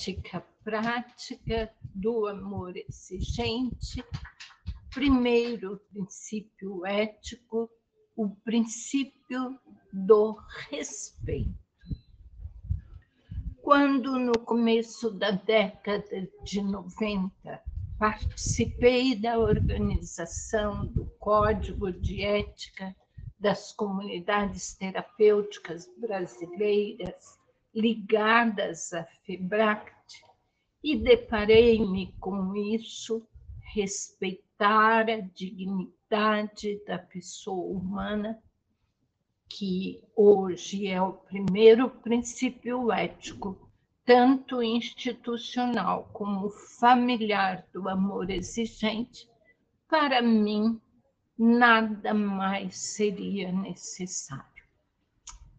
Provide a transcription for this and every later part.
ética prática do amor exigente, primeiro princípio ético, o princípio do respeito. Quando, no começo da década de 90, participei da organização do Código de Ética das Comunidades Terapêuticas Brasileiras ligadas à FEBRACT, e deparei-me com isso, respeitar a dignidade da pessoa humana, que hoje é o primeiro princípio ético, tanto institucional como familiar do amor exigente, para mim nada mais seria necessário.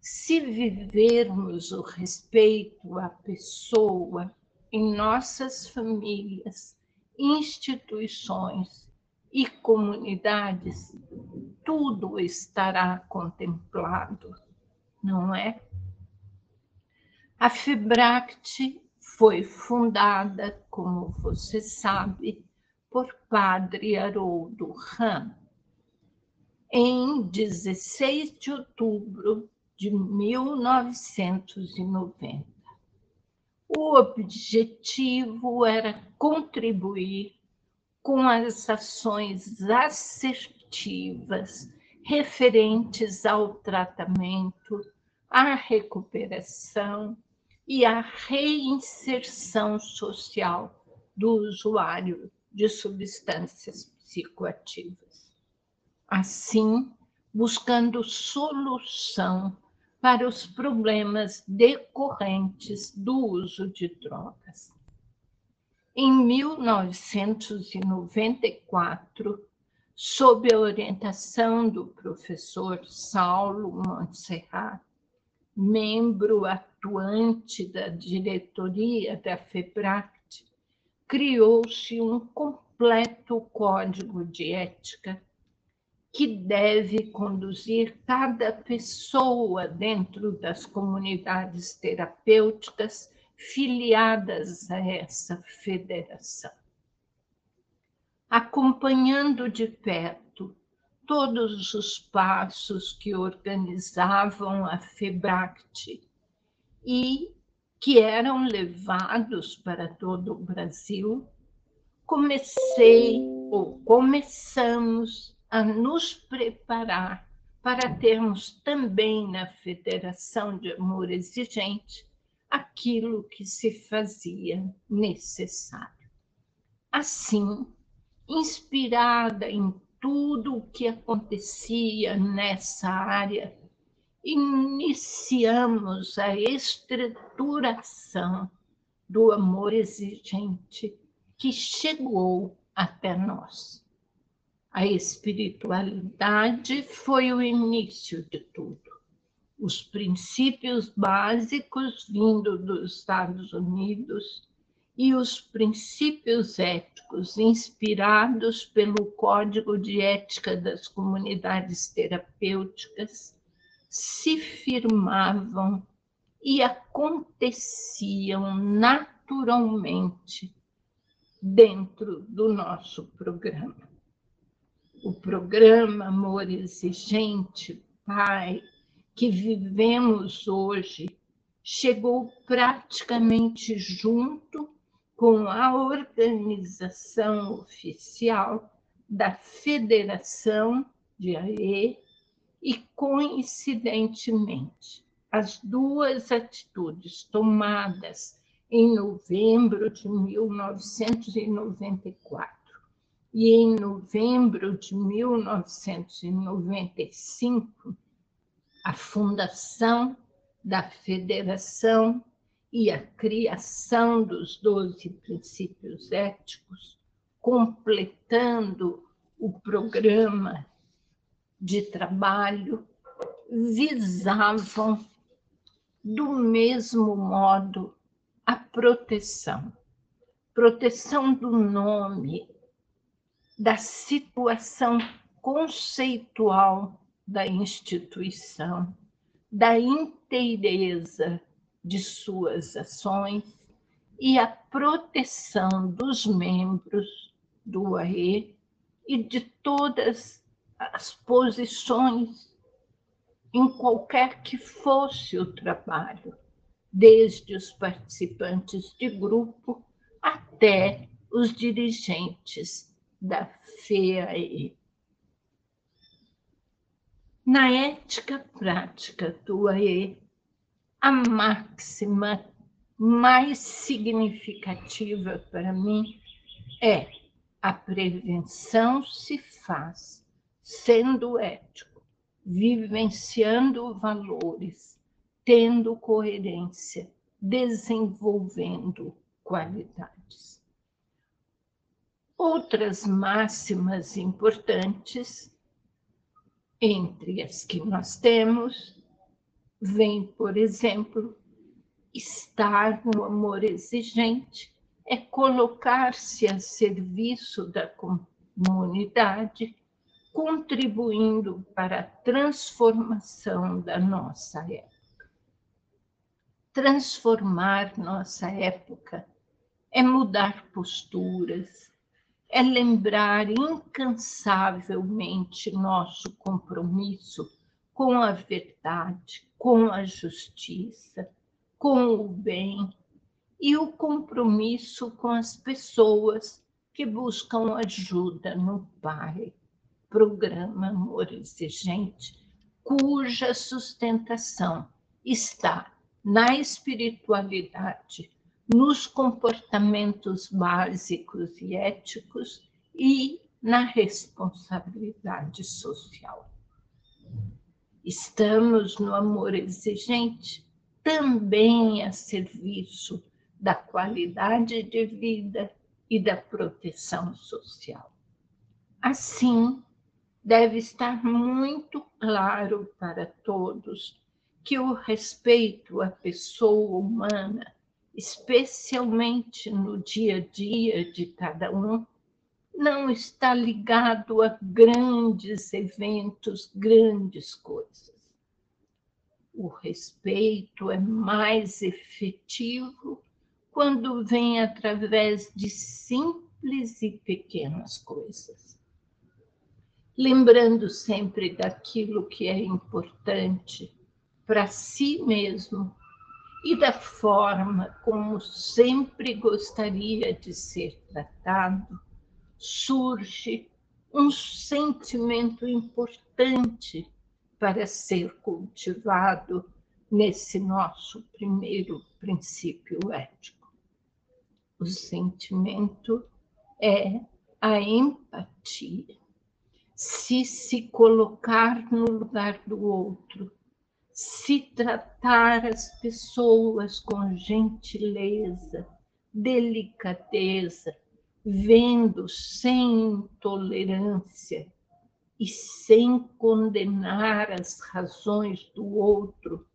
Se vivermos o respeito à pessoa, em nossas famílias, instituições e comunidades, tudo estará contemplado, não é? A FEBRACT foi fundada, como você sabe, por Padre Haroldo Ram, em 16 de outubro de 1990. O objetivo era contribuir com as ações assertivas referentes ao tratamento, à recuperação e à reinserção social do usuário de substâncias psicoativas. Assim, buscando solução para os problemas decorrentes do uso de drogas. Em 1994, sob a orientação do professor Saulo Montserrat, membro atuante da diretoria da FEBRACT, criou-se um completo código de ética que deve conduzir cada pessoa dentro das comunidades terapêuticas filiadas a essa federação. Acompanhando de perto todos os passos que organizavam a FEBRACT e que eram levados para todo o Brasil, comecei ou começamos a nos preparar para termos também na Federação de Amor Exigente aquilo que se fazia necessário. Assim, inspirada em tudo o que acontecia nessa área, iniciamos a estruturação do amor exigente que chegou até nós. A espiritualidade foi o início de tudo. Os princípios básicos vindo dos Estados Unidos e os princípios éticos inspirados pelo Código de Ética das Comunidades Terapêuticas se firmavam e aconteciam naturalmente dentro do nosso programa o programa Amor Exigente, Pai, que vivemos hoje, chegou praticamente junto com a organização oficial da Federação de AE e, coincidentemente, as duas atitudes tomadas em novembro de 1994 e em novembro de 1995, a fundação da federação e a criação dos doze princípios éticos, completando o programa de trabalho, visavam do mesmo modo a proteção, proteção do nome, da situação conceitual da instituição, da inteireza de suas ações e a proteção dos membros do AE e de todas as posições em qualquer que fosse o trabalho, desde os participantes de grupo até os dirigentes da FEAE. Na ética prática do AE, a máxima mais significativa para mim é a prevenção se faz sendo ético, vivenciando valores, tendo coerência, desenvolvendo qualidades. Outras máximas importantes, entre as que nós temos, vem, por exemplo, estar no amor exigente é colocar-se a serviço da comunidade, contribuindo para a transformação da nossa época. Transformar nossa época é mudar posturas, é lembrar incansavelmente nosso compromisso com a verdade, com a justiça, com o bem e o compromisso com as pessoas que buscam ajuda no Pai, programa Amor Exigente, cuja sustentação está na espiritualidade, nos comportamentos básicos e éticos e na responsabilidade social. Estamos no amor exigente também a serviço da qualidade de vida e da proteção social. Assim, deve estar muito claro para todos que o respeito à pessoa humana, especialmente no dia a dia de cada um, não está ligado a grandes eventos, grandes coisas. O respeito é mais efetivo quando vem através de simples e pequenas coisas. Lembrando sempre daquilo que é importante para si mesmo e da forma como sempre gostaria de ser tratado surge um sentimento importante para ser cultivado nesse nosso primeiro princípio ético. O sentimento é a empatia. Se se colocar no lugar do outro, se tratar as pessoas com gentileza, delicadeza, vendo sem intolerância e sem condenar as razões do outro,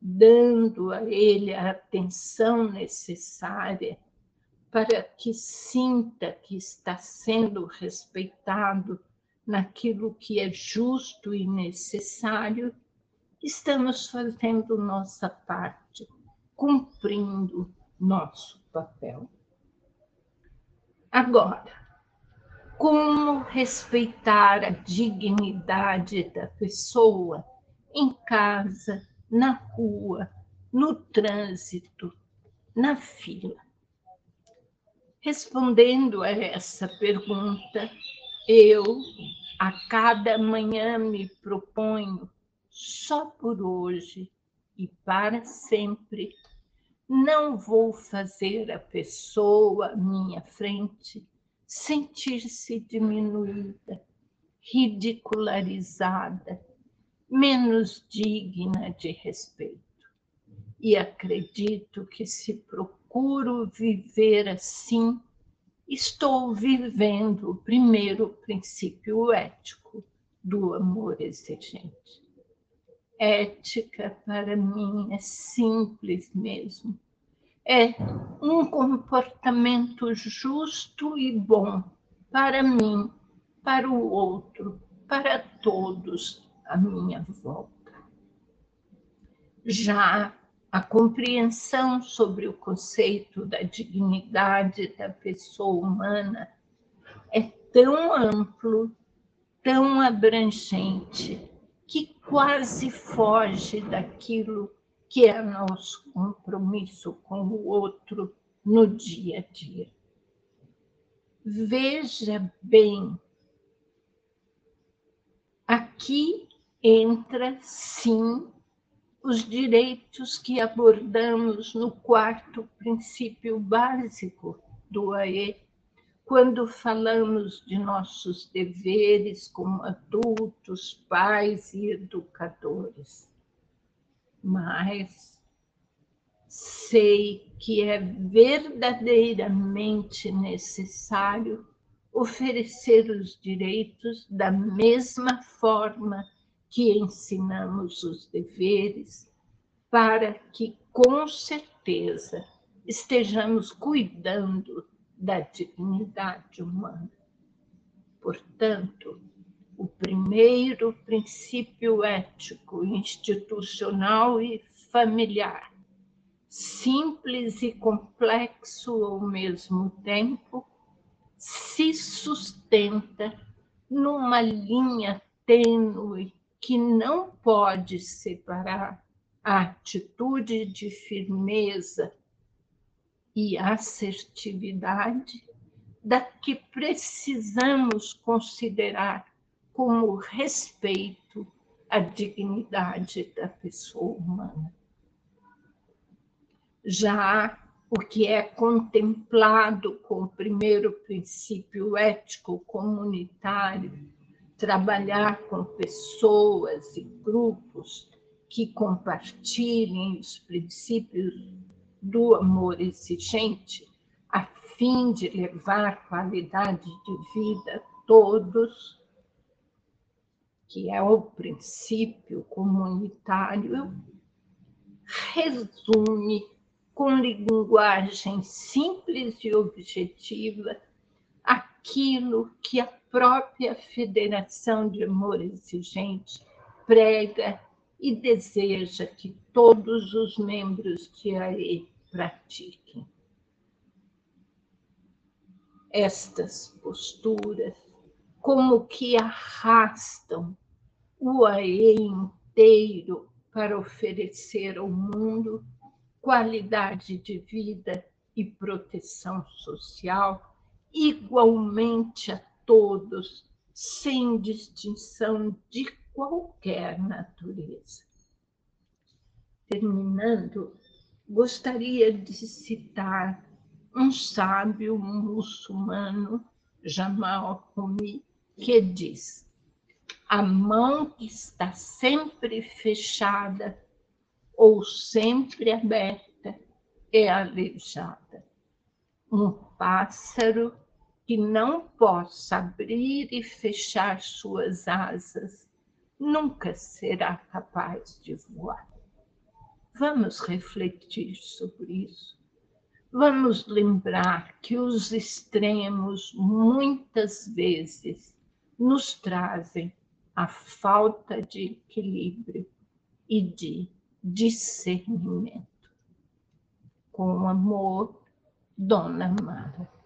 dando a ele a atenção necessária para que sinta que está sendo respeitado naquilo que é justo e necessário, estamos fazendo nossa parte, cumprindo nosso papel. Agora, como respeitar a dignidade da pessoa em casa, na rua, no trânsito, na fila? Respondendo a essa pergunta, eu a cada manhã me proponho, só por hoje e para sempre, não vou fazer a pessoa à minha frente sentir-se diminuída, ridicularizada, menos digna de respeito. E acredito que se procuro viver assim, estou vivendo o primeiro princípio ético do amor exigente. Ética, para mim, é simples mesmo. É um comportamento justo e bom para mim, para o outro, para todos à minha volta. Já a compreensão sobre o conceito da dignidade da pessoa humana é tão amplo, tão abrangente, quase foge daquilo que é nosso compromisso com o outro no dia a dia. Veja bem, aqui entra sim os direitos que abordamos no quarto princípio básico do AE, quando falamos de nossos deveres como adultos, pais e educadores. Mas sei que é verdadeiramente necessário oferecer os direitos da mesma forma que ensinamos os deveres, para que, com certeza, estejamos cuidando da dignidade humana. Portanto, o primeiro princípio ético, institucional e familiar, simples e complexo ao mesmo tempo, se sustenta numa linha tênue que não pode separar a atitude de firmeza e assertividade da que precisamos considerar como respeito à dignidade da pessoa humana. Já o que é contemplado com o primeiro princípio ético comunitário trabalhar com pessoas e grupos que compartilhem os princípios do amor exigente, a fim de levar qualidade de vida a todos, que é o princípio comunitário, resume com linguagem simples e objetiva aquilo que a própria Federação de Amor Exigente prega e deseja que todos os membros de AE pratiquem. Estas posturas, como que arrastam o AE inteiro para oferecer ao mundo qualidade de vida e proteção social igualmente a todos, sem distinção de qualquer natureza. Terminando, gostaria de citar um sábio muçulmano, Jamal Rumi, que diz: a mão que está sempre fechada ou sempre aberta é aleijada. Um pássaro que não possa abrir e fechar suas asas, nunca será capaz de voar. Vamos refletir sobre isso. Vamos lembrar que os extremos muitas vezes nos trazem a falta de equilíbrio e de discernimento. Com amor, Dona Mara.